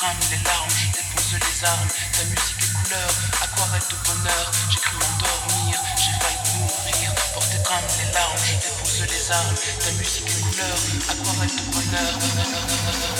crâne les larmes, je dépose les armes. Ta musique est couleur, aquarelle de bonheur. J'ai cru m'endormir, j'ai failli mourir. Pour tes crânes les larmes, je dépose les armes. Ta musique est couleur, aquarelle de bonheur.